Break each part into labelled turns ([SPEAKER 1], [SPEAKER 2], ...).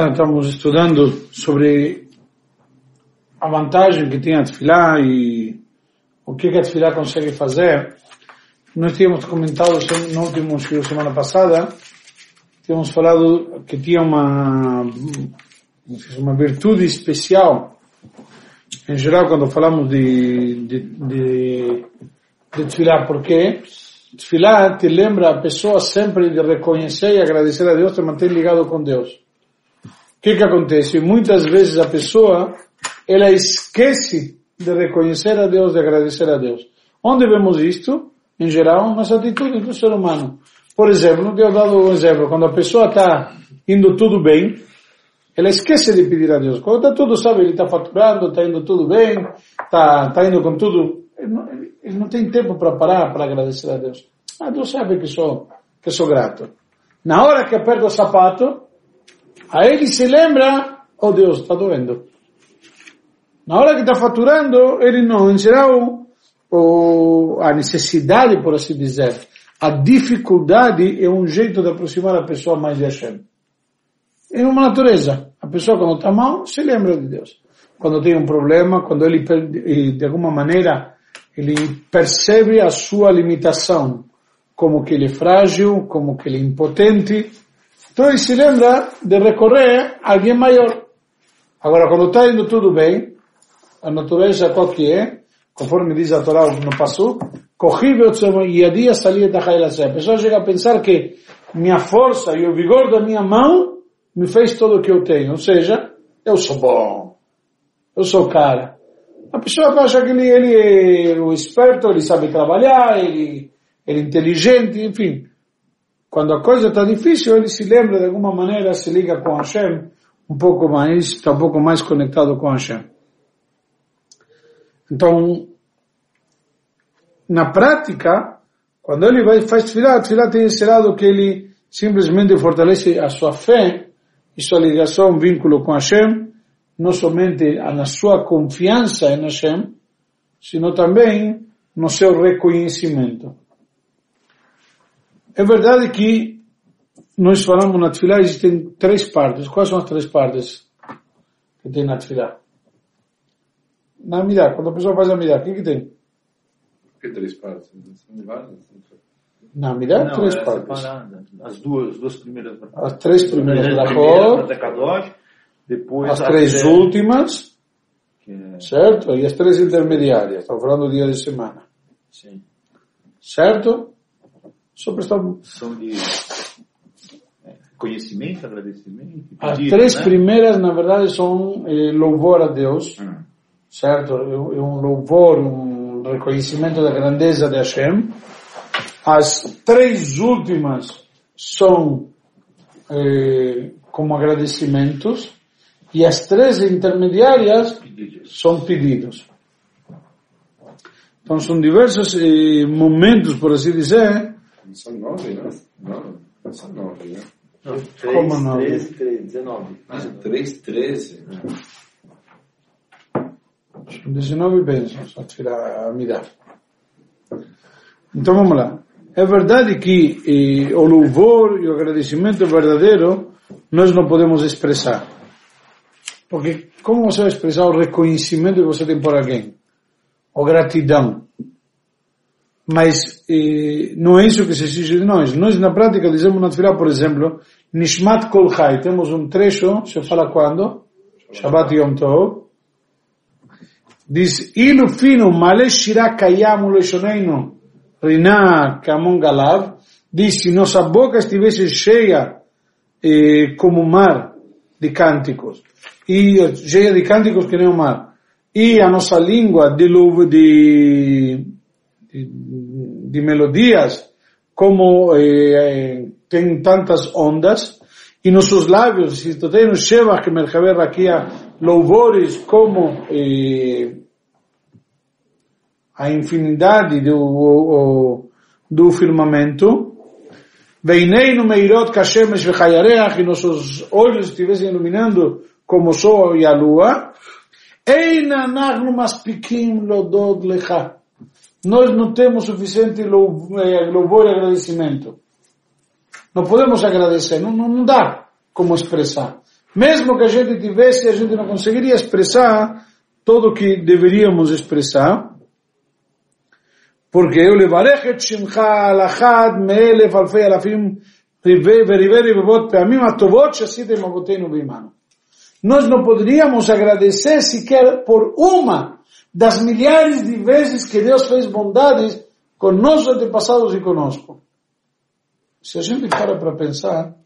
[SPEAKER 1] Estamos estudando sobre a vantagem que tem a Tfilá e o que, que a Tfilá consegue fazer. Nós tínhamos comentado no último show semana passada, tínhamos falado que tinha uma, uma virtude especial. Em geral, quando falamos de, de, de, de Tfilá, porque Tfilá te lembra a pessoa sempre de reconhecer e agradecer a Deus, te mantém ligado com Deus que que acontece? Muitas vezes a pessoa, ela esquece de reconhecer a Deus, de agradecer a Deus. Onde vemos isto? Em geral, nas atitudes do ser humano. Por exemplo, eu dado um exemplo, quando a pessoa está indo tudo bem, ela esquece de pedir a Deus. Quando está tudo, sabe, ele está faturando, está indo tudo bem, está tá indo com tudo, ele não, ele não tem tempo para parar para agradecer a Deus. Ah, Deus sabe que sou, que sou grato. Na hora que aperta o sapato, Aí ele se lembra, oh Deus, está doendo. Na hora que está faturando, ele não, em geral, o, a necessidade, por assim dizer, a dificuldade é um jeito de aproximar a pessoa mais de Hashem. É uma natureza. A pessoa quando está mal, se lembra de Deus. Quando tem um problema, quando ele, de alguma maneira, ele percebe a sua limitação, como que ele é frágil, como que ele é impotente, então ele se lembra de recorrer a alguém maior. Agora, quando está indo tudo bem, a natureza qual que é, conforme diz a Torá no passo, e a dia salir da A pessoa chega a pensar que minha força e o vigor da minha mão me fez tudo o que eu tenho. Ou seja, eu sou bom. Eu sou cara. A pessoa acha que ele, ele é o esperto, ele sabe trabalhar, ele, ele é inteligente, enfim. Quando a coisa está difícil, ele se lembra de alguma maneira, se liga com Hashem um pouco mais, está um pouco mais conectado com Hashem. Então, na prática, quando ele vai faz tefilá, tefilá tem esse lado que ele simplesmente fortalece a sua fé e sua ligação, vínculo com Hashem, não somente na sua confiança em Hashem, sino também no seu reconhecimento. É verdade que nós falamos na Tfilá existem três partes. Quais são as três partes que tem na Tfilá? Na Amidá, quando a pessoa faz a Amidá, o que, que tem?
[SPEAKER 2] Que três partes?
[SPEAKER 1] Na Amidá,
[SPEAKER 3] Não,
[SPEAKER 1] três
[SPEAKER 3] é
[SPEAKER 1] partes.
[SPEAKER 3] separada. As duas, duas primeiras.
[SPEAKER 1] As três primeiras
[SPEAKER 3] Primeira,
[SPEAKER 1] da cor,
[SPEAKER 3] depois
[SPEAKER 1] as três últimas,
[SPEAKER 3] que é-
[SPEAKER 1] certo? E as três intermediárias. Estamos falando do dia de semana.
[SPEAKER 3] sim,
[SPEAKER 1] Certo?
[SPEAKER 3] São de é, conhecimento, agradecimento.
[SPEAKER 1] As
[SPEAKER 3] pedido,
[SPEAKER 1] três
[SPEAKER 3] né?
[SPEAKER 1] primeiras, na verdade, são eh, louvor a Deus,
[SPEAKER 3] Hum.
[SPEAKER 1] certo? É um é um louvor, um reconhecimento da grandeza de Hashem. As três últimas são eh, como agradecimentos e as três intermediárias
[SPEAKER 3] Pedidos.
[SPEAKER 1] são pedidos. Então são diversos eh, momentos, por assim dizer,
[SPEAKER 2] São nove, né? Não, são nove, né?
[SPEAKER 3] Não,
[SPEAKER 1] Como não?
[SPEAKER 4] 13, 13, 19.
[SPEAKER 2] Ah, três, treze.
[SPEAKER 1] São 19 bênçãos a tirar a Midah. Então vamos lá. É verdade que eh, o louvor e o agradecimento verdadeiro nós não podemos expressar. Porque como você vai expressar o reconhecimento que você tem por alguém? Ou gratidão? Mas eh, não é isso que se exige de nós. Nós na prática dizemos na Tfilah, por exemplo, Nishmat Kol Chai. Temos um trecho, se fala quando? Shabbat Yom Tov. Diz, Ilu fino male shira kayam ulechoneinu rina kamon galav. Diz, se nossa boca estivesse cheia eh, como o mar de cânticos, e cheia de cânticos que nem o mar, e a nossa língua de, de, de, melodias, como eh, tem tantas ondas, e nossos lábios, se tu tem no Shevach, que Merchaber Rakia, louvores como eh, a infinidade do, o, do firmamento, Veineinu meirot kashemesh vechayareach, e nossos olhos estivessem iluminando como o sol e a lua, Eina nagnu maspikim lodod lecha. Nós não temos suficiente eh, louvor e agradecimento. Não podemos agradecer, não, não, não dá como expressar. Mesmo que a gente tivesse, a gente não conseguiria expressar tudo o que deveríamos expressar. Porque eu levarech et shimcha alachad me'elef alfei alafim rive verive rivevot pe'amim atovot shasitem avotenu b'imanu. Nós não poderíamos agradecer sequer por uma das milhares de vezes que Deus fez bondades com nossos antepassados e conosco. Se a gente para para pensar,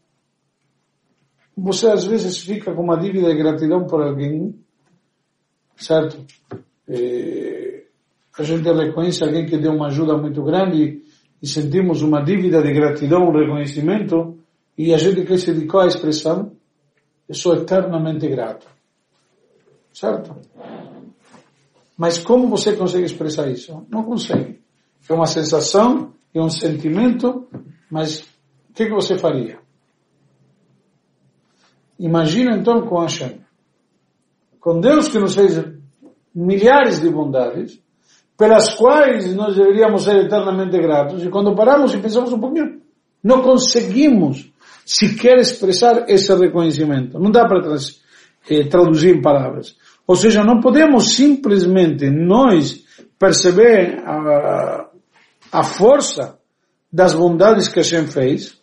[SPEAKER 1] você às vezes fica com uma dívida de gratidão por alguém, certo? É, a gente reconhece alguém que deu uma ajuda muito grande e sentimos uma dívida de gratidão, um reconhecimento, e a gente que se dedicou à expressão, eu sou eternamente grato. Certo? Mas como você consegue expressar isso? Não consegue. É uma sensação, é um sentimento, mas o que, que você faria? Imagina então com Hashem. Com Deus que nos fez milhares de bondades, pelas quais nós deveríamos ser eternamente gratos, e quando paramos e pensamos um pouquinho, não conseguimos sequer expressar esse reconhecimento. Não dá para eh, traduzir em palavras. Ou seja, não podemos simplesmente nós perceber a, a força das bondades que Hashem fez,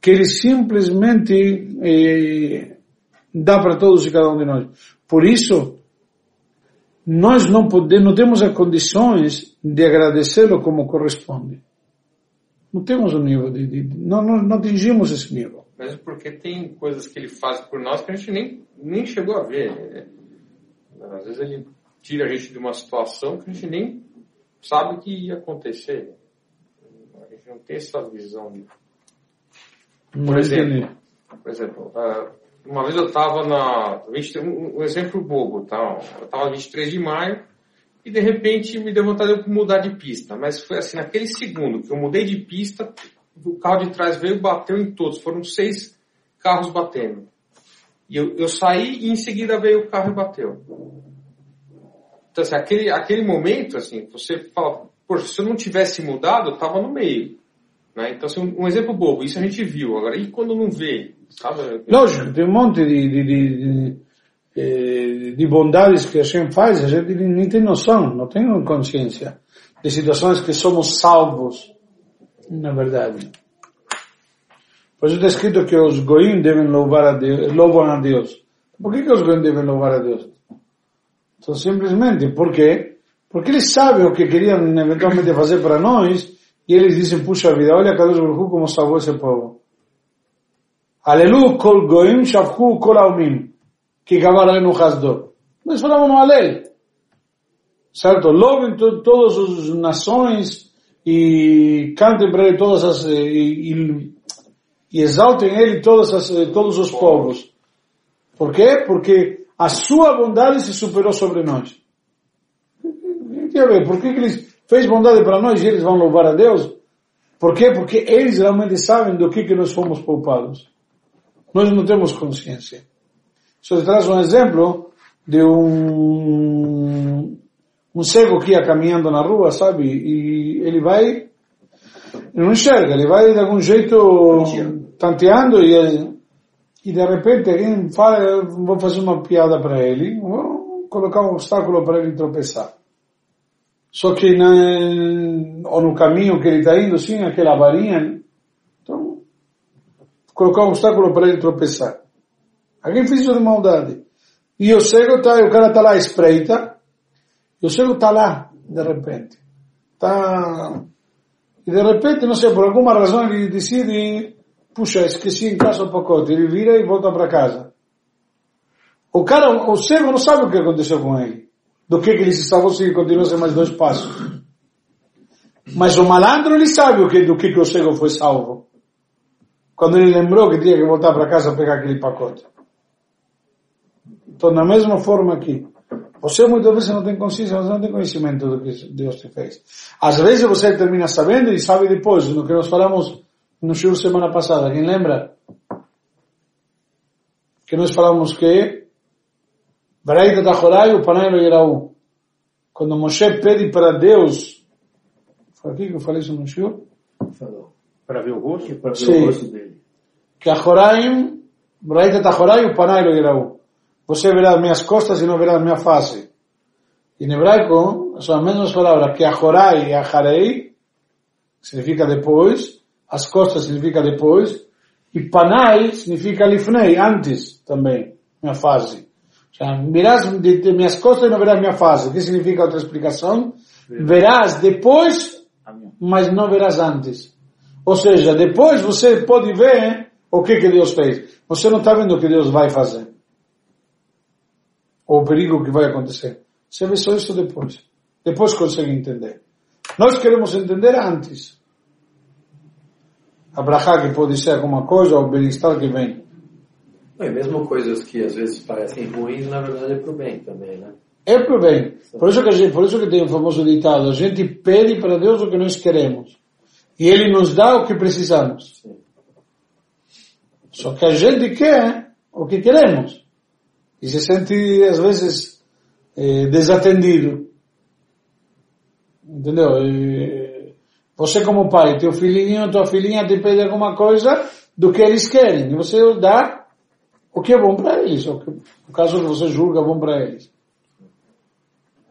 [SPEAKER 1] que Ele simplesmente eh, dá para todos e cada um de nós. Por isso, nós não podemos, não temos as condições de agradecê-lo como corresponde. Não temos o um nível de, de, não, não, não, atingimos esse nível.
[SPEAKER 2] Mas porque tem coisas que ele faz por nós que a gente nem, nem chegou a ver. Às vezes ele tira a gente de uma situação que a gente nem sabe que ia acontecer. A gente não tem essa visão. Por exemplo, por exemplo, uma vez eu estava na. Um exemplo bobo, tá? Eu estava 23 de maio e de repente me deu vontade de mudar de pista. Mas foi assim, naquele segundo que eu mudei de pista, o carro de trás veio e bateu em todos. Foram seis carros batendo. E eu, eu saí e em seguida veio o carro e bateu. Então, assim, aquele, aquele momento, assim, você fala, poxa, se eu não tivesse mudado, eu estava no meio. Né? Então, assim, um, um, exemplo bobo, isso a gente viu. Agora, e quando não vê? Sabe?
[SPEAKER 1] Lógico, tem um monte de, de, de, de, de bondades que a gente faz, a gente nem tem noção, não tem consciência de situações que somos salvos, na verdade. Por isso está escrito que os goim devem louvar a Deus, louvam a Deus. Por que, que os goim devem louvar a Deus? Então, simplesmente, por quê? Porque eles sabem o que queriam eventualmente fazer para nós e eles dizem, puxa vida, olha Kadosh Baruch como salvou esse povo. Alelu kol goim shavchu kol aumim, que no hasdo. Nós falamos no Alel. Certo? Louvem to todas as nações e cantem para ele todas as, e, e, e exaltem ele todas as, todos os povos. Por quê? Porque a sua bondade se superou sobre nós. Por que, que eles fez bondade para nós e eles vão louvar a Deus? Por quê? Porque eles realmente sabem do que, que nós fomos poupados. Nós não temos consciência. Só traz um exemplo de um, um cego que ia caminhando na rua, sabe? E ele vai, ele não enxerga, ele vai de algum jeito tanteando e e de repente alguém fala, vou fazer uma piada para ele, vou colocar um obstáculo para ele tropeçar. Só que na, ou no caminho que ele está indo, sim, aquela varinha, então, colocar um obstáculo para ele tropeçar. Alguém fez isso de maldade. E o cego tá, o cara está lá, espreita, e o cego está lá, de repente. Tá, e de repente, não sei, por alguma razão ele decide puxa, esqueci em casa o pacote, ele vira e volta para casa. O cara, o cego não sabe o que aconteceu com ele. Do que, que ele se salvou se ele continuasse mais dois passos. Mas o malandro, ele sabe o que, do que, que o cego foi salvo. Quando ele lembrou que tinha que voltar para casa pegar aquele pacote. Então, da mesma forma aqui. Você muitas vezes não tem consciência, você não tem conhecimento do que Deus te fez. Às vezes você termina sabendo e sabe depois, no que nós falamos no show semana passada, quem lembra? Que nós falamos que Baraita Tahorai, o Panelo Yeraú. Quando Moshe pede para Deus, foi aqui que eu falei isso no show?
[SPEAKER 3] Falou. Para ver o rosto?
[SPEAKER 1] Para ver Sim. o rosto dele. Que a Horaim Raita tachorai o panai lo yeraú. Você verá minhas costas e não verá minha face. Em hebraico, são as mesmas palavras que achorai e acharei, significa depois, as costas significa depois, e panai significa lifnei, antes também, minha face. Sea, verás de, de minhas costas e não verás minha face. O que significa outra explicação? Verás depois, mas não verás antes. Ou seja, depois você pode ver o que, que Deus fez. Você não está vendo o que Deus vai fazer. Ou o perigo que vai acontecer. Você vê só isso depois. Depois consegue entender. Nós queremos entender antes. A brachá que pode ser alguma coisa, ou o bem-estar que vem.
[SPEAKER 4] É mesmo coisas que às vezes parecem ruins, na verdade é pro bem também, né?
[SPEAKER 1] É pro bem. Por isso que, gente, por isso que tem o famoso ditado, a gente pede para Deus o que nós queremos. E Ele nos dá o que precisamos.
[SPEAKER 4] Sim.
[SPEAKER 1] Só que a gente quer o que queremos. E se sente, às vezes, eh, desatendido. Entendeu? E você como pai, teu filhinho, tua filhinha te pede alguma coisa do que eles querem. E você dá o que é bom para eles. O, que, o caso que você julga bom para eles.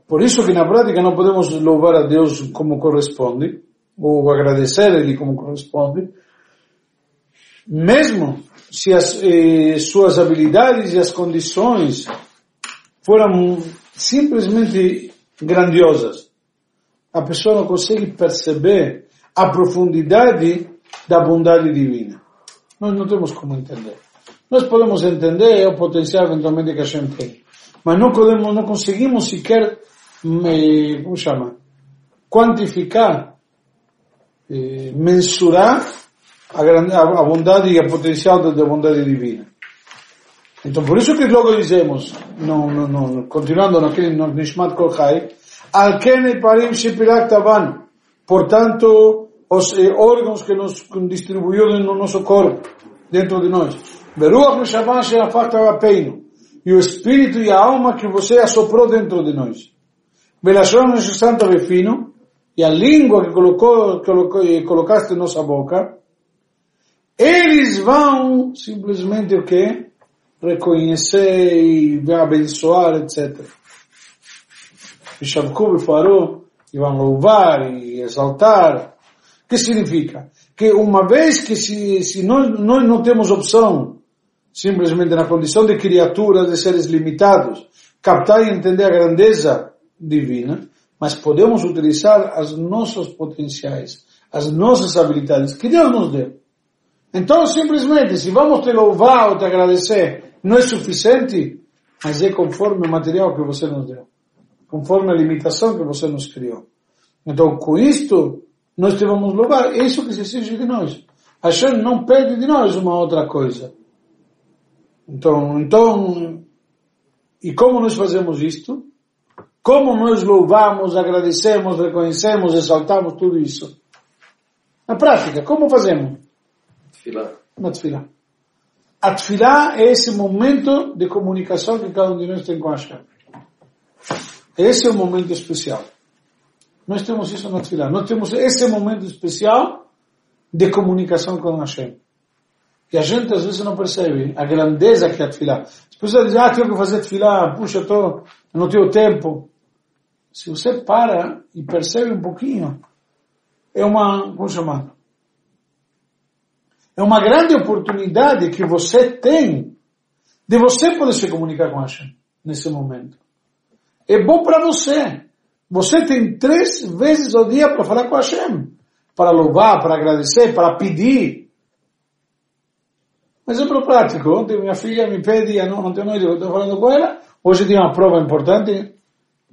[SPEAKER 1] Por isso que na prática não podemos louvar a Deus como corresponde, ou agradecer a Ele como corresponde, mesmo se as eh, suas habilidades e as condições foram simplesmente grandiosas. A pessoa não consegue perceber a profundidade da bondade divina. Nós não temos como entender. Nós podemos entender o potencial eventualmente que a gente tem, mas não podemos, não conseguimos sequer, como chama, quantificar, eh, mensurar a, bondade e a potencial da, da bondade divina. Então, por isso que logo dizemos, no, no, no, continuando naquele no Nishmat Kol Chai, al ken parim shipirak taban, portanto, os eh, órgãos que nos distribuiu no nosso corpo, dentro de nós. Beruach Neshavah Sherafach Peino, e o espírito e a alma que você assoprou dentro de nós. Belashon Santa Befino, e a língua que colocou, colocou, colocaste em nossa boca, eles vão simplesmente o quê? Reconhecer e abençoar, etc. E Shavku farou, e vão louvar e exaltar. O que significa? Que uma vez que se, se nós, nós não temos opção, simplesmente na condição de criaturas, de seres limitados, captar e entender a grandeza divina, mas podemos utilizar as nossos potenciais, as nossas habilidades que Deus nos deu. Então, simplesmente, se vamos te louvar ou te agradecer, não é suficiente, mas é conforme o material que você nos deu, conforme a limitação que você nos criou. Então, com isto, nós te vamos louvar. É isso que se exige de nós. A Hashem não pede de nós uma outra coisa. Então, então, e como nós fazemos isto? Como nós louvamos, agradecemos, reconhecemos, exaltamos tudo isso? Na prática, como fazemos? Na tefilá. A tefilá é esse momento de comunicação que cada um de nós tem com Hashem. Esse é o momento especial. Nós temos isso na tefilá. Nós temos esse momento especial de comunicação com Hashem. E a gente às vezes não percebe a grandeza que é a tefilá. As pessoas dizem, ah, tenho que fazer tefilá, puxa, tô, não tenho tempo. Se você para e percebe um pouquinho, é uma, como chamar? É uma grande oportunidade que você tem de você poder se comunicar com Hashem nesse momento. É bom para você. Você tem três vezes ao dia para falar com Hashem. Para louvar, para agradecer, para pedir. Exemplo prático. Ontem minha filha me pede, não, não tenho noite, eu estou falando com ela. Hoje tinha uma prova importante.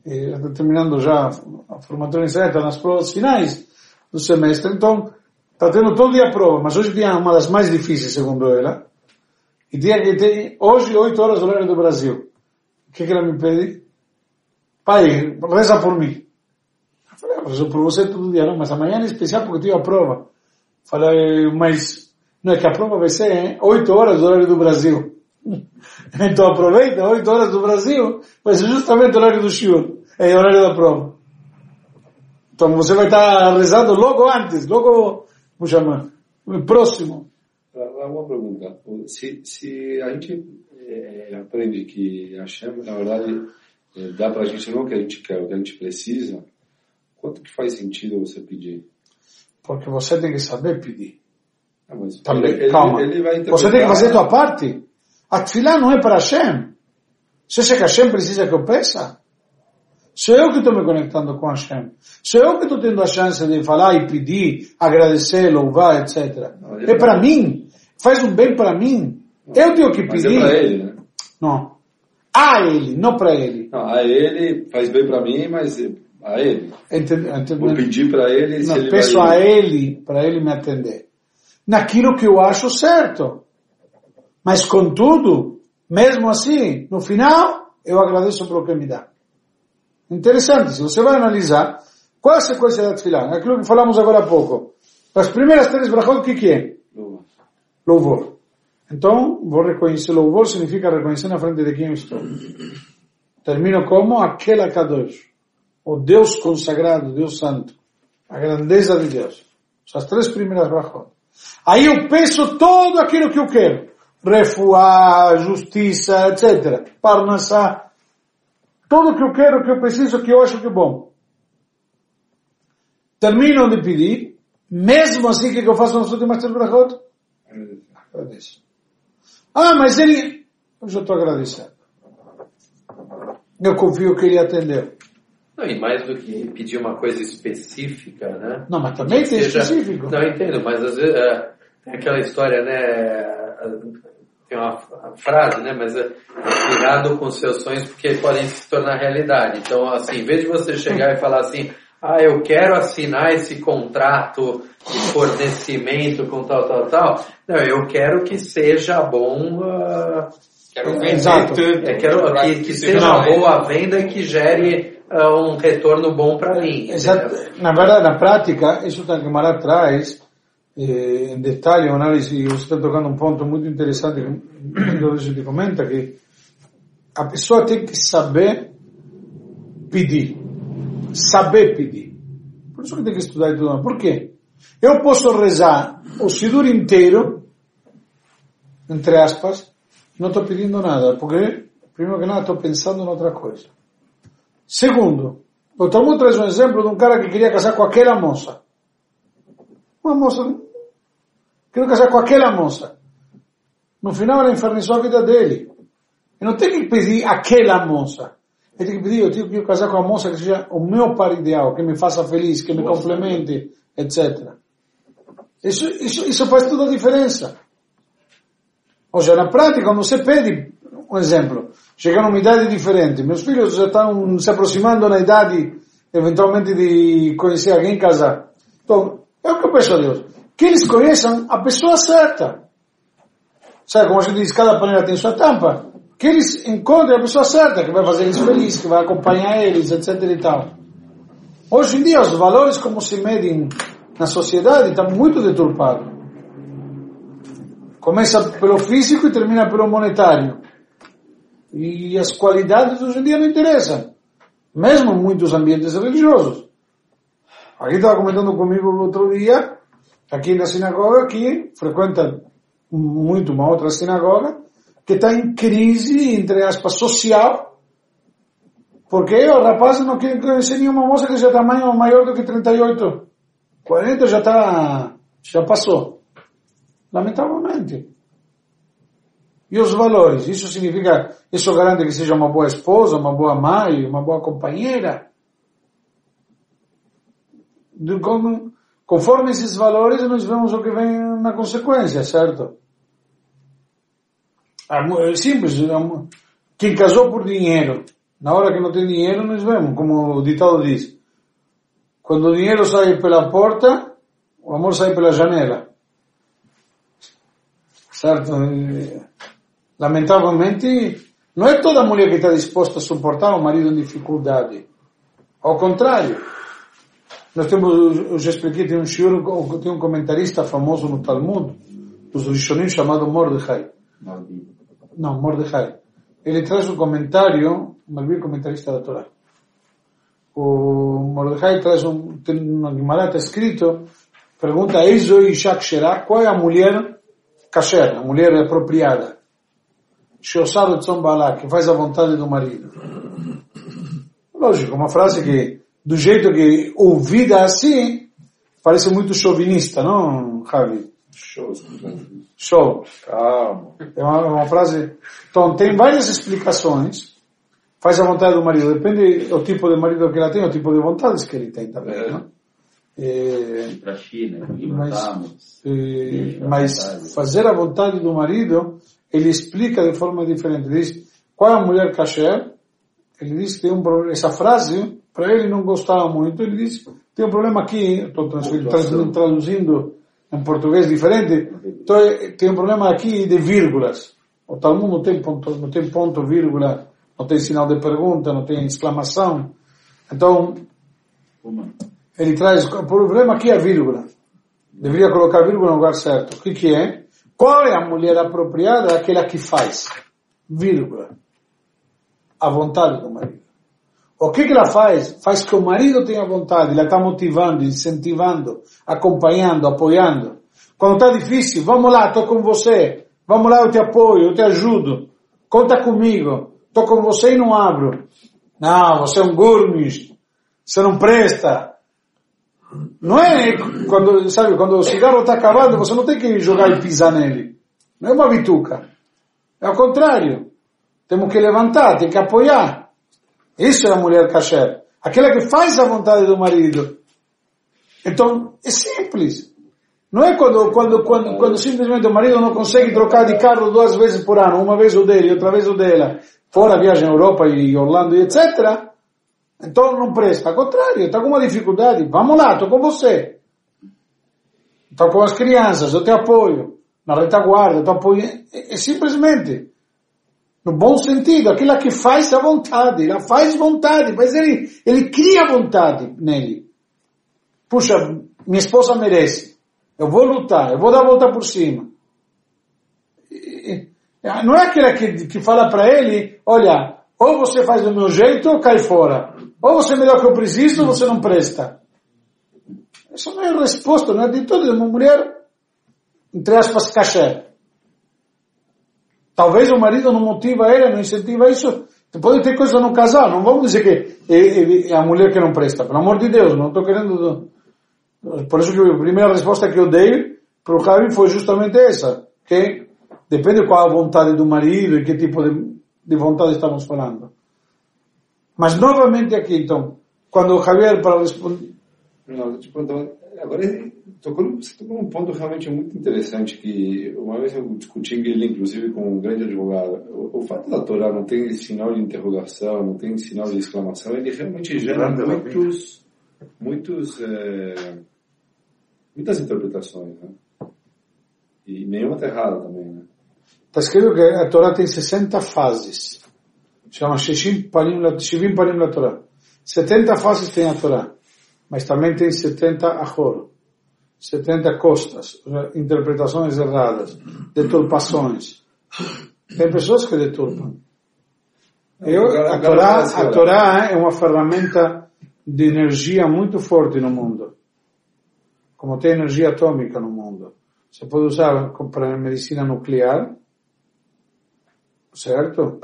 [SPEAKER 1] Estou terminando já a formatura certa nas provas finais do semestre. Então, está tendo todo dia prova. Mas hoje tinha uma das mais difíceis, segundo ela. E tinha que ter, hoje, 8 horas horário do Brasil. O que, que ela me pede? Pai, reza por mim. Eu falei, eu rezo por você todo dia, não, mas amanhã é especial porque tenho a prova. Falei, mas não é que a prova vai ser hein? 8 horas do horário do Brasil. então aproveita, 8 horas do Brasil, vai ser justamente o horário do shiur, é o horário da prova. Então você vai estar rezando logo antes, logo, como chama, próximo.
[SPEAKER 5] uma, uma pergunta. Se, se a gente é, aprende que a Hashem, na verdade, é, dá para a gente não o que a gente quer, o que a gente precisa, quanto que faz sentido você pedir?
[SPEAKER 1] Porque você tem que saber pedir.
[SPEAKER 5] Ah,
[SPEAKER 1] Também,
[SPEAKER 5] ele, ele-
[SPEAKER 1] calma.
[SPEAKER 5] ele vai
[SPEAKER 1] Você tem que fazer a tua parte. A tefilá não é para Hashem. Você acha que Hashem precisa que eu peça? Sou eu que estou me conectando com Hashem. Sou eu que estou tendo a chance de falar e pedir, agradecer, louvar, etc.
[SPEAKER 5] Não,
[SPEAKER 1] É para mim. Faz um bem para mim. Eu tenho que
[SPEAKER 5] Mas é
[SPEAKER 1] pedir.
[SPEAKER 5] para ele, né?
[SPEAKER 1] Não. A ele, não para ele.
[SPEAKER 5] Não, a ele faz bem para mim, mas a ele.
[SPEAKER 1] Entende? entende?
[SPEAKER 5] Vou pedir para ele se
[SPEAKER 1] Não,
[SPEAKER 5] ele
[SPEAKER 1] peço
[SPEAKER 5] vai...
[SPEAKER 1] a ele para ele me atender. Naquilo que eu acho certo. Mas contudo, mesmo assim, no final, eu agradeço pelo que me dá. Interessante, se você vai analisar, qual é a sequência da Tfilah? Aquilo que falamos agora há pouco. As primeiras três brachot, o que, que é? Louvor. Então, vou reconhecer louvor, significa reconhecer na frente de quem eu estou. Termino como aquele Kadosh, o Deus consagrado, Deus santo, a grandeza de Deus. As três primeiras brachot. Aí eu penso todo aquilo que eu quero. Refuá, justiça, etc. Parnassá. Tudo que eu quero, que eu preciso, que eu acho que é bom. Termino de pedir, mesmo assim o que eu faço nas últimas três brachot? Agradeço. Ah, mas ele... Eu já estou agradecendo. Eu confio que ele atendeu.
[SPEAKER 4] Não, e mais do que pedir uma coisa específica, né?
[SPEAKER 1] Não, mas também tem
[SPEAKER 4] Seja-
[SPEAKER 1] específico.
[SPEAKER 4] Não, eu entendo, mas às vezes é, tem aquela história, né? Tem uma frase, né? Mas é, cuidado com seus sonhos porque podem se tornar realidade. Então, assim, em vez de você chegar e falar assim, ah, eu quero assinar esse contrato de fornecimento com tal, tal, tal. Não, eu quero que seja bom, ah,
[SPEAKER 2] Quero vender
[SPEAKER 1] Exato.
[SPEAKER 2] tanto.
[SPEAKER 4] é, quero que, que
[SPEAKER 2] seja mais.
[SPEAKER 4] boa a venda e que gere ah, um retorno bom para mim.
[SPEAKER 1] Exato. Na verdade, na prática, isso que a Gemara traz, eh, em detalhe, uma análise, e você está tocando um ponto muito interessante, que a gente comenta, que a pessoa tem que saber pedir. Saber pedir. Por isso que tem que estudar e tudo. mais. Por quê? Eu posso rezar o Sidur inteiro, entre aspas, não estou pedindo nada, porque, primeiro que nada, estou pensando em outra coisa. Segundo, o Talmud traz um exemplo de um cara que queria casar com aquela moça. Uma moça, queria casar com aquela moça. No final ela infernizou a vida dele. E não tem que pedir aquela moça. Ele tem que pedir, eu tenho que casar com a moça que seja o meu par ideal, que me faça feliz, que me complemente, etc. Isso, isso, isso faz toda a diferença. Ou seja, na prática, quando você pede, um exemplo, chega numa idade diferente, meus filhos já estão se aproximando na idade, eventualmente, de conhecer alguém e casar. Então, é o que eu peço a Deus. Que eles conheçam a pessoa certa. Sabe, como a gente diz, cada panela tem sua tampa. Que eles encontrem a pessoa certa, que vai fazer eles felizes, que vai acompanhar eles, etc e tal. Hoje em dia, os valores como se medem na sociedade estão muito deturpados. Começa pelo físico e termina pelo monetário. E as qualidades hoje em dia não interessam. Mesmo muitos ambientes religiosos. Alguém estava comentando comigo outro dia, aqui na sinagoga, que frequenta muito uma outra sinagoga, que está em crise, entre aspas, social, porque o rapaz não quer conhecer nenhuma moça que seja tamanho maior do que 38. 40 já está, já passou. Lamentavelmente. E os valores? Isso significa, isso garante que seja uma boa esposa, uma boa mãe, uma boa companheira? Conforme esses valores, nós vemos o que vem na consequência, certo? É simples. é Quem casou por dinheiro, na hora que não tem dinheiro, nós vemos, como o ditado diz. Quando o dinheiro sai pela porta, o amor sai pela janela. Certo? Lamentavelmente, não é toda mulher que está disposta a suportar um marido em dificuldade. Ao contrário. Nós temos, eu já expliquei, tem um shiur, tem um comentarista famoso no Talmud, dos Rishonim, chamado Mordechai. Mordechai. Ele traz um comentário, Malvir comentarista da Torá. O Mordechai traz um, tem uma escrito, pergunta, Eizo Ishak Sherá, qual é a mulher kasher, a mulher apropriada. Sheosado Tzombalá, que faz a vontade do marido. Lógico, uma frase que, do jeito que ouvida assim, parece muito chauvinista, não, Javi?
[SPEAKER 5] Show.
[SPEAKER 1] Show.
[SPEAKER 5] Calma.
[SPEAKER 1] É uma, é uma frase. Então, tem várias explicações. Faz a vontade do marido. Depende do tipo de marido que ela tem, o tipo de vontades que ele tem também.
[SPEAKER 5] É.
[SPEAKER 1] Não? É,
[SPEAKER 3] Para a China,
[SPEAKER 1] Mas-
[SPEAKER 3] a
[SPEAKER 1] mas
[SPEAKER 3] vontade.
[SPEAKER 1] fazer a vontade do marido, ele explica de forma diferente. Ele diz, qual é a mulher kasher? Ele diz que tem um problema. Essa frase, para ele não gostava muito. Ele diz, tem um problema aqui, estou traduzindo em português diferente. Então, tem um problema aqui de vírgulas. O Talmud não tem ponto, não tem ponto, vírgula, não tem sinal de pergunta, não tem exclamação. Então, ele traz, o problema aqui é a vírgula. Deveria colocar a vírgula no lugar certo. O que que é? Qual é a mulher apropriada? Aquela que faz. Vírgula. A vontade do marido. O que que ela faz? Faz que o marido tenha vontade. Ela está motivando, incentivando, acompanhando, apoiando. Quando está difícil, vamos lá, estou com você. Vamos lá, eu te apoio, eu te ajudo. Conta comigo. Estou com você e não abro. Não, você é um gurmis. Você não presta. Não é quando, sabe, quando o cigarro está acabando, você não tem que jogar e pisar nele. Não é uma bituca. É ao contrário. Temos que levantar, tem que apoiar. Isso é a mulher kasher. Aquela que faz a vontade do marido. Então, é simples. Não é quando, quando, quando, quando simplesmente o marido não consegue trocar de carro duas vezes por ano, uma vez o dele e outra vez o dela, fora viagem à Europa e Orlando e etc. Então não presta. Ao contrário, está com uma dificuldade. Vamos lá, estou com você. Estou com as crianças, eu te apoio. Na retaguarda, eu te apoio. É, é simplesmente, no bom sentido, aquela que faz a vontade. Ela faz vontade, mas ele, ele cria vontade nele. Puxa, minha esposa merece. Eu vou lutar, eu vou dar a volta por cima. Não é aquela que, que fala para ele, olha, ou você faz do meu jeito ou cai fora. Ou você é melhor que eu preciso ou você não presta. Isso não é resposta, não é de tudo. Uma mulher, entre aspas, caché. Talvez o marido não motiva ela, não incentiva isso. Pode ter coisa no casal. Não vamos dizer que é, é- a mulher que não presta. Pelo amor de Deus, não estou querendo... Por isso que a primeira resposta que eu dei para o Javi foi justamente essa. Que depende qual a vontade do marido e que tipo de, de vontade estamos falando. Mas novamente aqui, então, quando o Javier, para responder...
[SPEAKER 5] Não, agora tocou, você tocou num ponto realmente muito interessante que uma vez eu discuti ele, inclusive, com um grande advogado. O, o fato da Torá não ter sinal de interrogação, não tem sinal de exclamação, ele realmente gera muitos, muitos, é, muitas interpretações, né? E nenhuma está errada também, né?
[SPEAKER 1] Está escrito que a Torá tem 60 fases. Chama Shishim Panim La- Shivim Panim La Torá. 70 fases tem a Torá. Mas também tem 70 Ahor. 70 costas. Interpretações erradas. Deturpações. Tem pessoas que deturpam. Eu, a, Torá, a Torá é uma ferramenta de energia muito forte no mundo. Como tem energia atômica no mundo. Você pode usar para medicina nuclear, certo?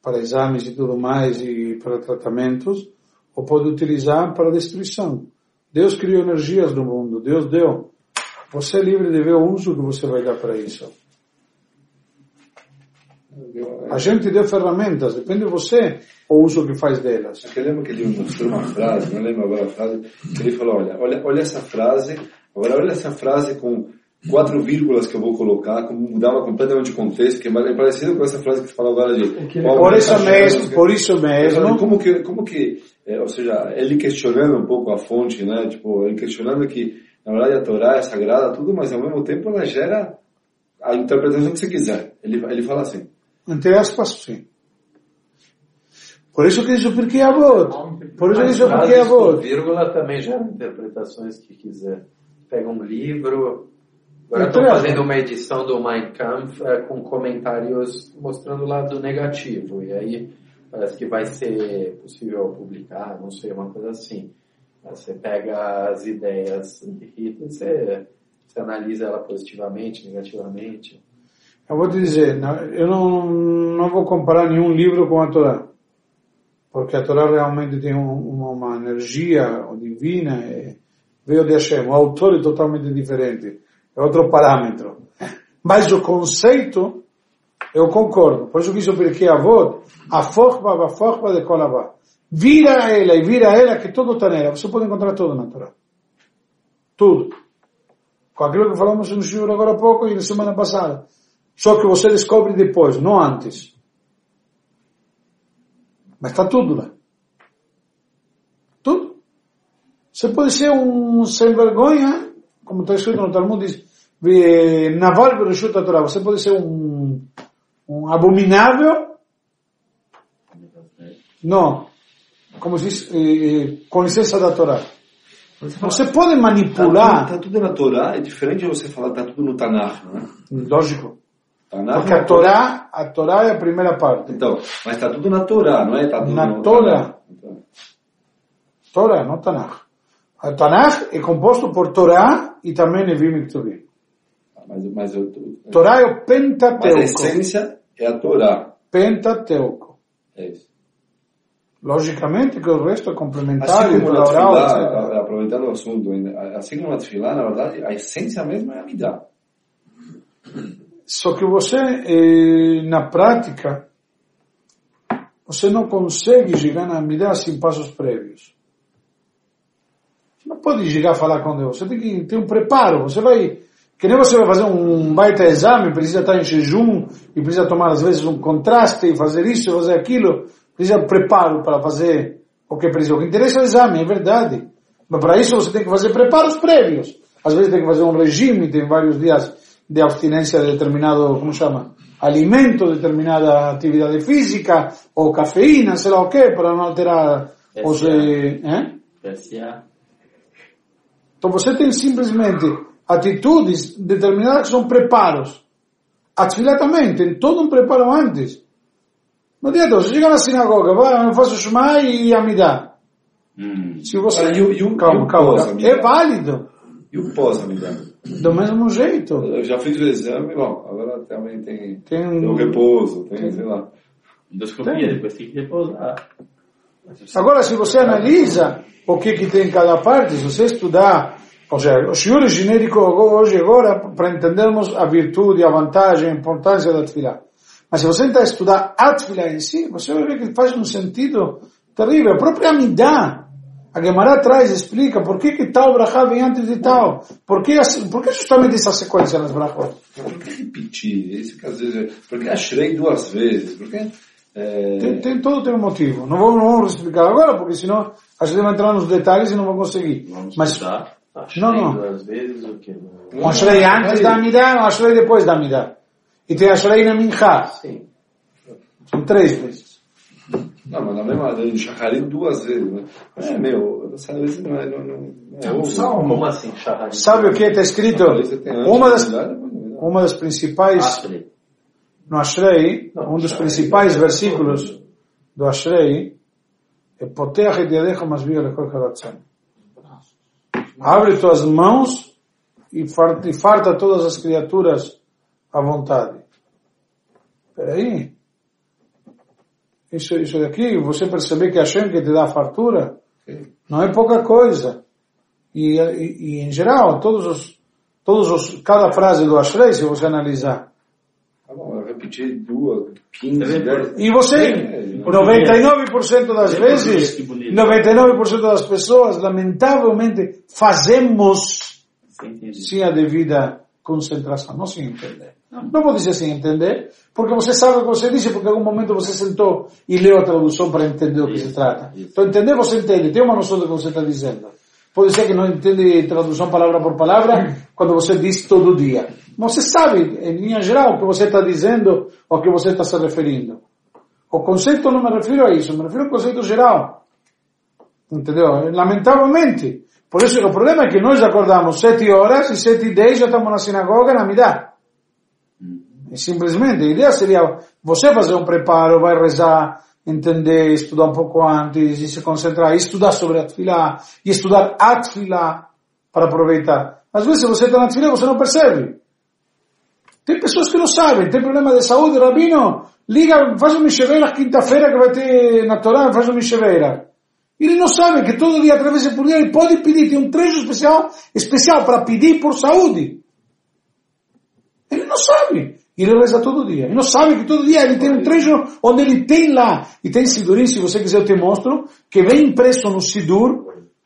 [SPEAKER 1] Para exames e tudo mais e para tratamentos, ou pode utilizar para destruição. Deus criou energias no mundo, Deus deu. Você é livre de ver o uso que você vai dar para isso. A gente deu ferramentas, depende de você o uso que faz delas.
[SPEAKER 5] Eu lembro que ele mostrou uma frase, não lembro agora a frase, que ele falou, olha, olha, olha essa frase, agora olha essa frase com quatro vírgulas que eu vou colocar, como mudava completamente o contexto, que é parecido com essa frase que você falou agora de...
[SPEAKER 1] Por isso mesmo, por isso mesmo,
[SPEAKER 5] Como que, como que é, ou seja, ele questionando um pouco a fonte, né, tipo, ele questionando que, na verdade, a Torá é sagrada, tudo, mas ao mesmo tempo ela gera a interpretação que você quiser. Ele, ele fala assim,
[SPEAKER 1] entre aspas, sim. Por isso que isso porque é avô. Por isso que isso porque é
[SPEAKER 4] com
[SPEAKER 1] avô.
[SPEAKER 4] vírgula também gera interpretações que quiser. Pega um livro. Agora
[SPEAKER 1] Então,
[SPEAKER 4] estou
[SPEAKER 1] é.
[SPEAKER 4] fazendo uma edição do Mein Kampf eh, com comentários mostrando o lado negativo. E aí parece que vai ser possível publicar, não sei, uma coisa assim. Você pega as ideias de Hitler, você Você analisa ela positivamente, negativamente?
[SPEAKER 1] Eu vou te dizer, eu não, não vou comparar nenhum livro com a Torá. Porque a Torá realmente tem uma, uma energia divina, é, veio de Hashem. O autor é totalmente diferente. É outro parâmetro. Mas o conceito, eu concordo. Por isso que isso porque avô, a forma, a forma de colabá. Vira ela e vira ela que tudo está nela. Você pode encontrar tudo na Torá. Tudo. Com aquilo que falamos no Shur agora há pouco e na semana passada. Só que você descobre depois, não antes. Mas está tudo lá. Tudo. Você pode ser um sem vergonha, como está escrito no Talmud, diz, Naval Bereshut Torá. Você pode ser um, um abominável. Não. Como se diz, eh, com licença da Torá. Você pode manipular.
[SPEAKER 5] Está tudo, tá tudo na Torá, é diferente de você falar está tudo no Tanakh, né?
[SPEAKER 1] Lógico. Porque a Torá, a Torá é a primeira parte.
[SPEAKER 5] Então, mas está tudo na Torá, não é? Tá tudo
[SPEAKER 1] na Torá. Então. Torá, não Tanakh. A Tanakh é composto por Torá e também Nevim e Ktuvim.
[SPEAKER 5] Mas, mas eu,
[SPEAKER 1] Torá é o Pentateuco.
[SPEAKER 5] Mas a essência é a Torá.
[SPEAKER 1] Pentateuco.
[SPEAKER 5] É isso.
[SPEAKER 1] Logicamente que o resto é complementar,
[SPEAKER 5] assim como oral, tefilá, aproveitando o assunto, assim como na tefilá, na verdade, a essência mesmo é a midá.
[SPEAKER 1] Só que você, eh, na prática, você não consegue chegar na Amidá sem passos prévios. Você não pode chegar a falar com Deus. Você tem que ter um preparo. Você vai, que nem você vai fazer um baita exame, precisa estar em jejum, e precisa tomar às vezes um contraste, e fazer isso, fazer aquilo. Precisa preparo para fazer o que precisa. O que interessa é o exame, é verdade. Mas para isso você tem que fazer preparos prévios. Às vezes tem que fazer um regime, tem vários dias de abstinência de determinado, como chama? Alimento, determinada atividade física, ou cafeína, sei lá o quê, para não alterar os... Eh, então você tem simplesmente atitudes determinadas que são preparos. A tefilá também tem todo um preparo antes. Não adianta, você chega na sinagoga, vai, eu faço Shema e Amidá.
[SPEAKER 5] Hum.
[SPEAKER 1] Se você...
[SPEAKER 5] Ah, e o,
[SPEAKER 1] calma, calma. É válido.
[SPEAKER 5] E o pós-Amidá?
[SPEAKER 1] Do mesmo jeito.
[SPEAKER 5] Eu já fiz o exame, bom, agora também tem,
[SPEAKER 1] Tem um-
[SPEAKER 5] tem o repouso, tem, sei lá.
[SPEAKER 3] Endoscopia, depois tem que repousar.
[SPEAKER 1] Agora, se você analisa o que, que tem em cada parte, se você estudar, ou seja, o shiur é genérico hoje agora para entendermos a virtude, a vantagem, a importância da tefilá. Mas se você tentar estudar a tefilá em si, você vai ver que faz um sentido terrível. A própria Amidá, a Gemara traz, explica por que, que tal brachá vem antes de tal. Por que, por que justamente essa sequência nas brachot?
[SPEAKER 5] Por que repetir? Que às vezes Por que ashrei duas vezes? Por que... É...
[SPEAKER 1] Tem, tem, todo tem um motivo. Não vamos, não vamos explicar agora, porque senão a gente vai entrar nos detalhes e não vai conseguir.
[SPEAKER 3] Vamos
[SPEAKER 1] Mas
[SPEAKER 3] estudar.
[SPEAKER 1] Não, não.
[SPEAKER 3] Vezes o quê?
[SPEAKER 1] um Ashrei antes da Amidá, um Ashrei depois da Amidá. E tem Ashrei na Minchá.
[SPEAKER 4] Sim.
[SPEAKER 1] São três vezes.
[SPEAKER 5] Não, mas na mesma lei de Shacharit duas vezes, né? É, meu, vezes não é... Não, não, não é ovo.
[SPEAKER 4] Como assim, Shahar?
[SPEAKER 1] Sabe o que está escrito?
[SPEAKER 5] Shacharit
[SPEAKER 1] Uma das,
[SPEAKER 5] Amidá.
[SPEAKER 1] uma das principais,
[SPEAKER 3] Ashrei.
[SPEAKER 1] no Ashrei, um dos principais versículos do Ashrei, é Poteach et yadecha masvia lekol karatzon. Abre tuas mãos e farta, todas as criaturas à vontade. Peraí. Isso, isso daqui, você perceber que Hashem que te dá a fartura, não é pouca coisa. E, e, e em geral, todos os, todos os, cada frase do Ashrei, se você analisar,
[SPEAKER 5] repeti duas, 15,
[SPEAKER 3] Tá vendo?
[SPEAKER 5] 10...
[SPEAKER 1] e você,
[SPEAKER 5] É,
[SPEAKER 1] 99% das vezes,
[SPEAKER 3] Que bonito.
[SPEAKER 1] 99% das pessoas, lamentavelmente, fazemos
[SPEAKER 3] sem
[SPEAKER 1] a devida concentração, não sem entender. Não vou dizer sem entender, porque você sabe o que você disse, porque em algum momento você sentou e leu a tradução para entender o que se trata. Então entender você entende, tem uma noção do que você está dizendo. Pode ser que não entende tradução palavra por palavra quando você diz todo dia. Você sabe, em linha geral, o que você está dizendo ou o que você está se referindo. O conceito não me refiro a isso, me refiro ao conceito geral. Entendeu? Lamentavelmente. Por isso o problema é que nós acordamos sete horas e sete e dez já estamos na sinagoga na Midá. E simplesmente, a ideia seria você fazer um preparo, vai rezar, entender, estudar um pouco antes, e se concentrar, e estudar sobre a tefilá, e estudar a tefilá para aproveitar. Às vezes você está na tefilá e você não percebe. Tem pessoas que não sabem, tem problema de saúde, Rabino, liga, faz uma enxeveira quinta-feira que vai ter na Torá, faz uma enxeveira. Ele não sabe que todo dia, três vezes por dia, ele pode pedir, tem um trecho especial, especial para pedir por saúde. Ele não sabe. Ele reza todo dia. Ele não sabe que todo dia ele tem um trecho onde ele tem lá, e tem Sidurim, se você quiser eu te mostro, que vem impresso no Sidur,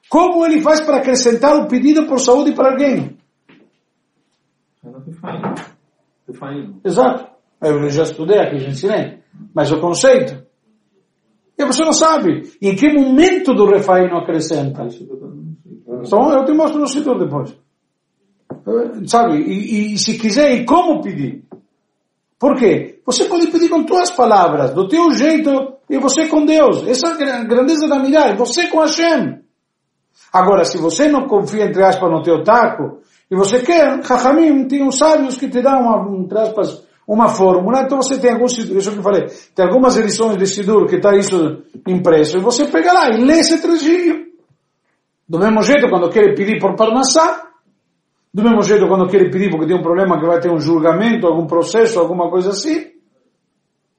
[SPEAKER 1] como ele faz para acrescentar o pedido por saúde para alguém. Exato. Eu já estudei aqui, já ensinei. Mas o conceito. E você não sabe em que momento do refaino acrescenta. Então eu te mostro no Sidur depois. Sabe? E, e se quiser, e como pedir? Por quê? Você pode pedir com tuas palavras, do teu jeito, e você com Deus. Essa é a grandeza da mirada, você com Hashem. Agora, se você não confia, entre aspas, no teu taco, e você quer, Chachamim, tem uns sábios que te dão, entre aspas, uma fórmula, então você tem alguns, isso que eu falei, tem algumas edições de Sidur que está isso impresso, e você pega lá e lê esse trechinho. Do mesmo jeito, quando quer pedir por Parnassá, do mesmo jeito, quando quer pedir porque tem um problema que vai ter um julgamento, algum processo, alguma coisa assim.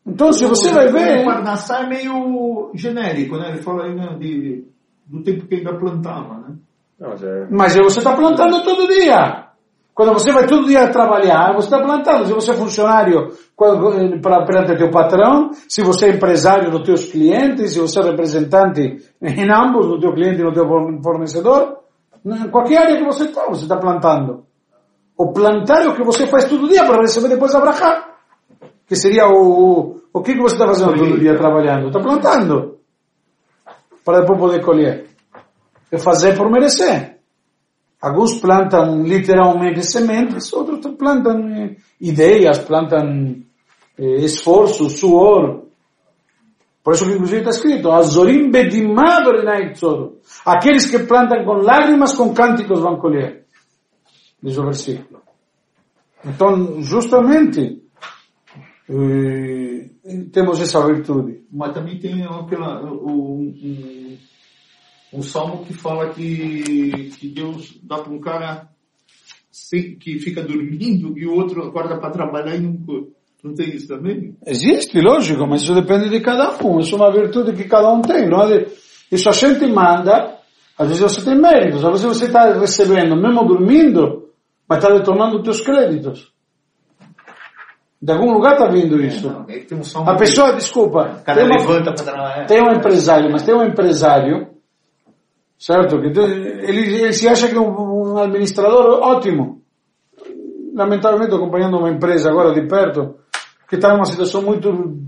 [SPEAKER 1] Então, se você vai ver...
[SPEAKER 6] O Parnassá é meio genérico, né? Ele fala aí né, de, do tempo que ainda plantava, né?
[SPEAKER 1] Mas você está plantando todo dia. Quando você vai todo dia trabalhar, você está plantando. Se você é funcionário para perante teu patrão, se você é empresário dos teus clientes, se você é representante em ambos, no teu cliente e no teu fornecedor, em qualquer área que você está, você está plantando. O plantar é o que você faz todo dia para receber depois abrahar. Que seria o, o que, que você está fazendo todo dia trabalhando? Está plantando. Para depois poder colher. É fazer por merecer. Alguns plantam literalmente sementes, outros plantam eh, ideias, plantam eh, esforço, suor. Por isso que inclusive está escrito, Azorim bedimah Aqueles que plantam com lágrimas, com cânticos vão colher. Diz o versículo. Então, justamente, eh, temos essa virtude.
[SPEAKER 6] Mas também tem aquela, um, um, um salmo que fala que, que Deus dá para um cara que fica dormindo e o outro acorda para trabalhar e não não tem isso também?
[SPEAKER 1] Existe, lógico, mas isso depende de cada um. Isso é uma virtude que cada um tem. Não é? Isso a gente manda, às vezes você tem méritos, às vezes você está recebendo, mesmo dormindo, mas está retornando os teus créditos. De algum lugar está vindo isso.
[SPEAKER 6] É, não,
[SPEAKER 1] a pessoa, desculpa,
[SPEAKER 6] tem,
[SPEAKER 1] uma, tem um empresário, mas tem um empresário, certo? Ele, ele se acha que é um, um administrador ótimo. Lamentavelmente, acompanhando uma empresa agora de perto, que está numa situação muito,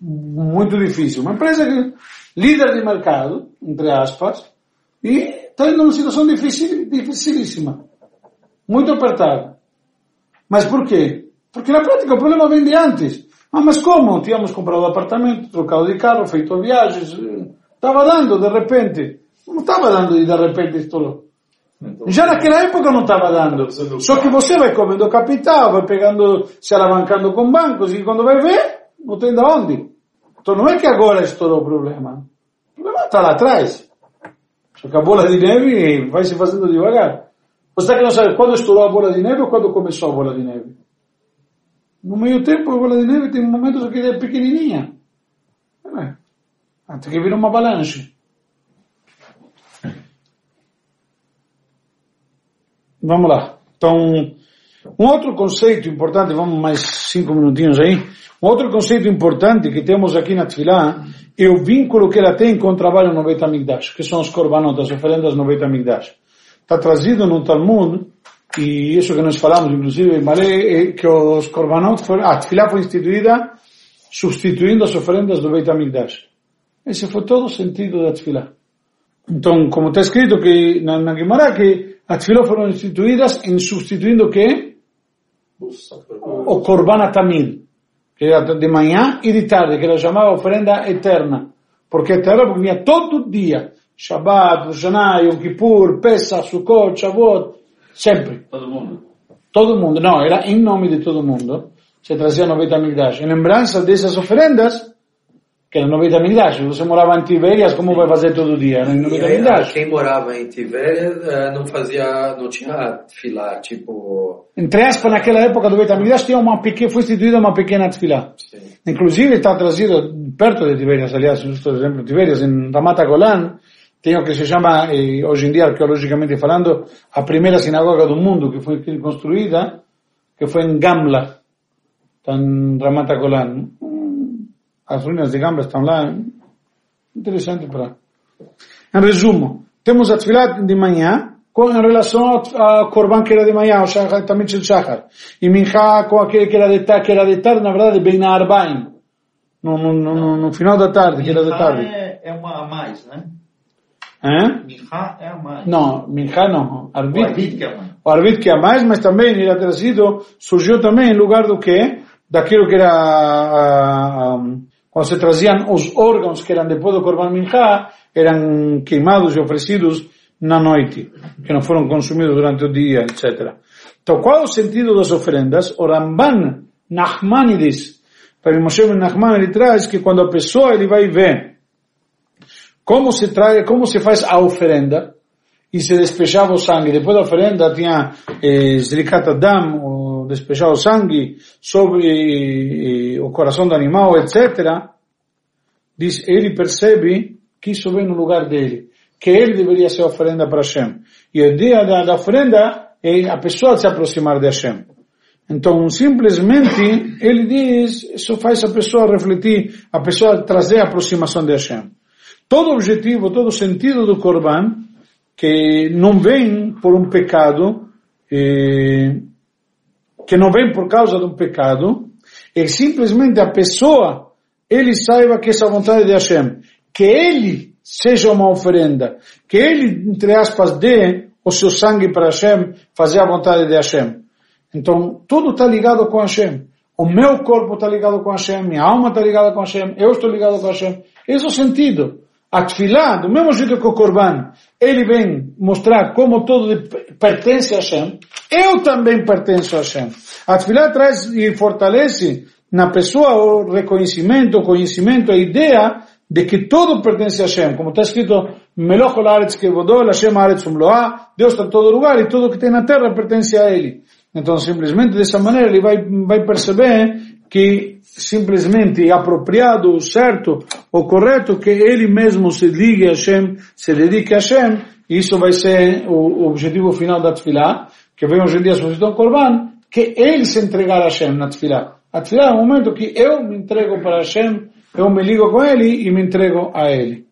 [SPEAKER 1] muito difícil. Uma empresa que, líder de mercado, entre aspas, e está numa situação difícil, dificilíssima. Muito apertada. Mas por quê? Porque na prática o problema vem de antes. Ah, mas como? Tínhamos comprado apartamento, trocado de carro, feito viagens, estava dando de repente. Não estava dando e de repente estourou. Então, Já naquela época não estava dando. Só que você vai comendo capital, vai pegando, se alavancando com bancos e quando vai ver, não tem de onde. Então não é que agora estourou o problema. O problema está lá atrás. Só que a bola de neve vai se fazendo devagar. Você que não sabe quando estourou a bola de neve ou quando começou a bola de neve? No meio tempo, a bola de neve tem momentos que é pequenininha. Até que vira uma avalanche. Vamos lá. Então, um outro conceito importante, vamos mais cinco minutinhos aí. Um outro conceito importante que temos aqui na Tfilá é o vínculo que ela tem com o trabalho no Beit HaMikdash, que são os korbanot, as oferendas no Beit HaMikdash. Está trazido no Talmud, e isso que nós falamos, inclusive, é que os korbanot, a Tfilá foi instituída substituindo as oferendas do Beit HaMikdash. Esse foi todo o sentido da Tfilá. Então, como está escrito que na, na Gemara, que as tefilot foram instituídas em substituindo o quê? O Korban Atamid, que era de manhã e de tarde, que era chamada oferenda eterna. Porque eterna porque vinha todo dia. Shabbat, Rosh Yom Kippur, Pesach, Sukkot, Shavuot, sempre.
[SPEAKER 3] Todo mundo.
[SPEAKER 1] Todo mundo, não, era em nome de todo mundo. Se trazia no Beit HaMikdash. Em lembrança dessas oferendas, que era no. Se você morava em Tiberias, como vai fazer todo dia? Era no Beit
[SPEAKER 4] E aí,
[SPEAKER 1] HaMikdash.
[SPEAKER 4] quem morava em Tivéria eh, não fazia, não tinha filar, tipo,
[SPEAKER 1] Entre aspas, naquela época do Beit HaMikdash tinha uma pequena, foi instituída uma pequena tefilá.
[SPEAKER 4] sim.
[SPEAKER 1] Inclusive está trazido perto de Tiberias, aliás, justo exemplo, Tiberias, em Ramat Golan, tem o que se chama, eh, hoje em dia, arqueologicamente falando, a primeira sinagoga do mundo que foi construída, que foi em Gamla, está em Ramat Golan. As ruínas de Gamla estão lá, interessante para... Em resumo, temos a tefilá de manhã, com em relação ao Corban que era de manhã, o Shachar, também o Shachar. E Minha com aquele que era de tarde, que era de tarde, na verdade, bem na Arbaim. No, no, no, no final da tarde, que era de tarde.
[SPEAKER 6] é, é uma a mais, né?
[SPEAKER 1] Hein?
[SPEAKER 6] Minha é a mais.
[SPEAKER 1] Não, Minha não.
[SPEAKER 6] O
[SPEAKER 1] Arbit.
[SPEAKER 6] Que é a mais.
[SPEAKER 1] O Arbit que é mais, mas também ele era trazido, surgiu também em lugar do que? Daquilo que era, ah, quando se traziam os órgãos que eram depois do Corban Minha, eram queimados e oferecidos na noite, que não foram consumidos durante o dia, etc. Então, qual o sentido das oferendas? O Ramban Nachmanides, para Moshe Nachman, ele traz que quando a pessoa ele vai ver como se traz, como se faz a oferenda, e se despejava o sangue. Depois da oferenda tinha eh, Zrikat Adam, o despejar o sangue sobre o coração do animal, etc. Diz, ele percebe que isso vem no lugar dele, que ele deveria ser oferenda para Hashem. E o dia da, da oferenda é a pessoa se aproximar de Hashem. Então, simplesmente, ele diz, isso faz a pessoa refletir, a pessoa trazer a aproximação de Hashem. Todo objetivo, todo sentido do Corban, que não vem por um pecado, eh, que não vem por causa de um pecado, é simplesmente a pessoa, ele saiba que essa vontade de Hashem, que ele seja uma oferenda, que ele, entre aspas, dê o seu sangue para Hashem, fazer a vontade de Hashem. Então, tudo está ligado com Hashem. O meu corpo está ligado com Hashem, minha alma está ligada com Hashem, eu estou ligado com Hashem. Esse é o sentido. A Tfilá, do mesmo jeito que o Corban, ele vem mostrar como tudo pertence a Hashem, eu também pertenço a Hashem. A traz e fortalece na pessoa o reconhecimento, o conhecimento, a ideia de que tudo pertence a Hashem. Como está escrito, Meloch Haaretz Kevodol, Hashem Haaretz Umloah, Deus está em todo lugar e tudo que tem na terra pertence a Ele. Então, simplesmente dessa maneira, ele vai, vai perceber que simplesmente apropriado, o certo, o correto, que ele mesmo se ligue a Hashem, se dedique a Hashem, isso vai ser o, o objetivo final da Tfilá, que vem hoje em dia a exposição Corban, que ele se entregar a Hashem na Tfilá. A Tfilá é o momento que eu me entrego para Hashem, eu me ligo com ele e me entrego a ele.